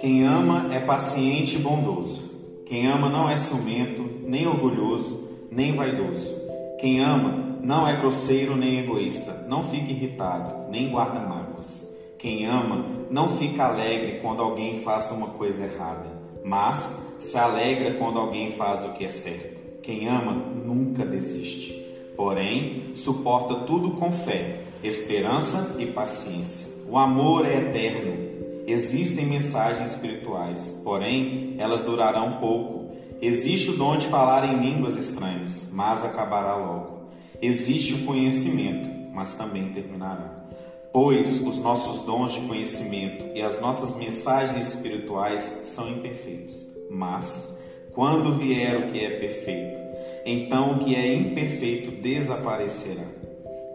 Quem ama é paciente e bondoso. Quem ama não é ciumento, nem orgulhoso, nem vaidoso. Quem ama não é grosseiro nem egoísta, não fica irritado, nem guarda mágoas. Quem ama não fica alegre quando alguém faça uma coisa errada, mas se alegra quando alguém faz o que é certo. Quem ama nunca desiste, porém suporta tudo com fé, esperança e paciência. O amor é eterno. Existem mensagens espirituais, porém elas durarão pouco. Existe o dom de falar em línguas estranhas, mas acabará logo. Existe o conhecimento, mas também terminará. Pois os nossos dons de conhecimento e as nossas mensagens espirituais são imperfeitos. Mas, quando vier o que é perfeito, então o que é imperfeito desaparecerá.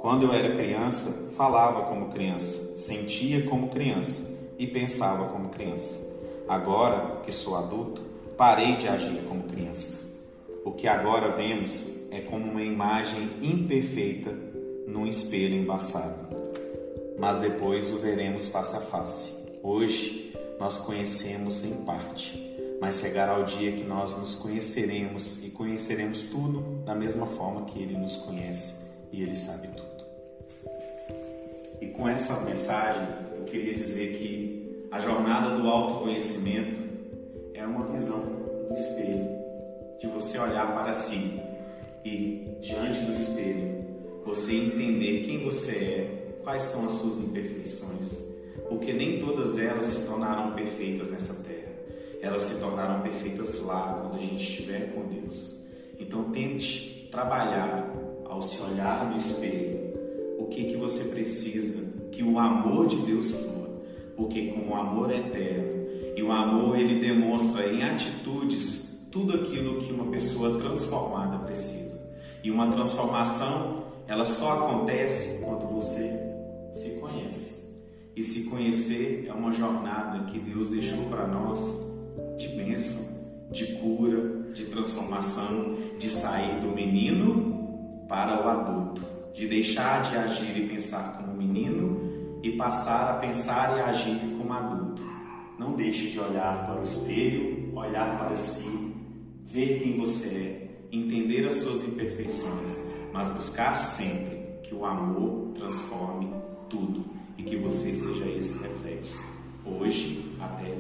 Quando eu era criança, falava como criança, sentia como criança e pensava como criança. Agora que sou adulto, parei de agir como criança. O que agora vemos é como uma imagem imperfeita num espelho embaçado. Mas depois o veremos face a face. Hoje nós conhecemos em parte, mas chegará o dia que nós nos conheceremos e conheceremos tudo da mesma forma que Ele nos conhece e Ele sabe tudo. E com essa mensagem eu queria dizer que a jornada do autoconhecimento é uma visão do espelho, de você olhar para si e diante do espelho você entender quem você é, quais são as suas imperfeições, porque nem todas elas se tornaram perfeitas nessa terra. Elas se tornaram perfeitas lá quando a gente estiver com Deus. Então tente trabalhar ao se olhar no espelho o que que você precisa que o amor de Deus flua, porque com o amor eterno e o amor ele demonstra em atitudes tudo aquilo que uma pessoa transformada precisa. E uma transformação, ela só acontece quando você se conhece. E se conhecer é uma jornada que Deus deixou para nós de bênção, de cura, de transformação, de sair do menino para o adulto, de deixar de agir e pensar como menino e passar a pensar e agir como adulto. Não deixe de olhar para o espelho, olhar para si, ver quem você é, entender as suas imperfeições, mas buscar sempre que o amor transforme tudo e que você seja esse reflexo, hoje até.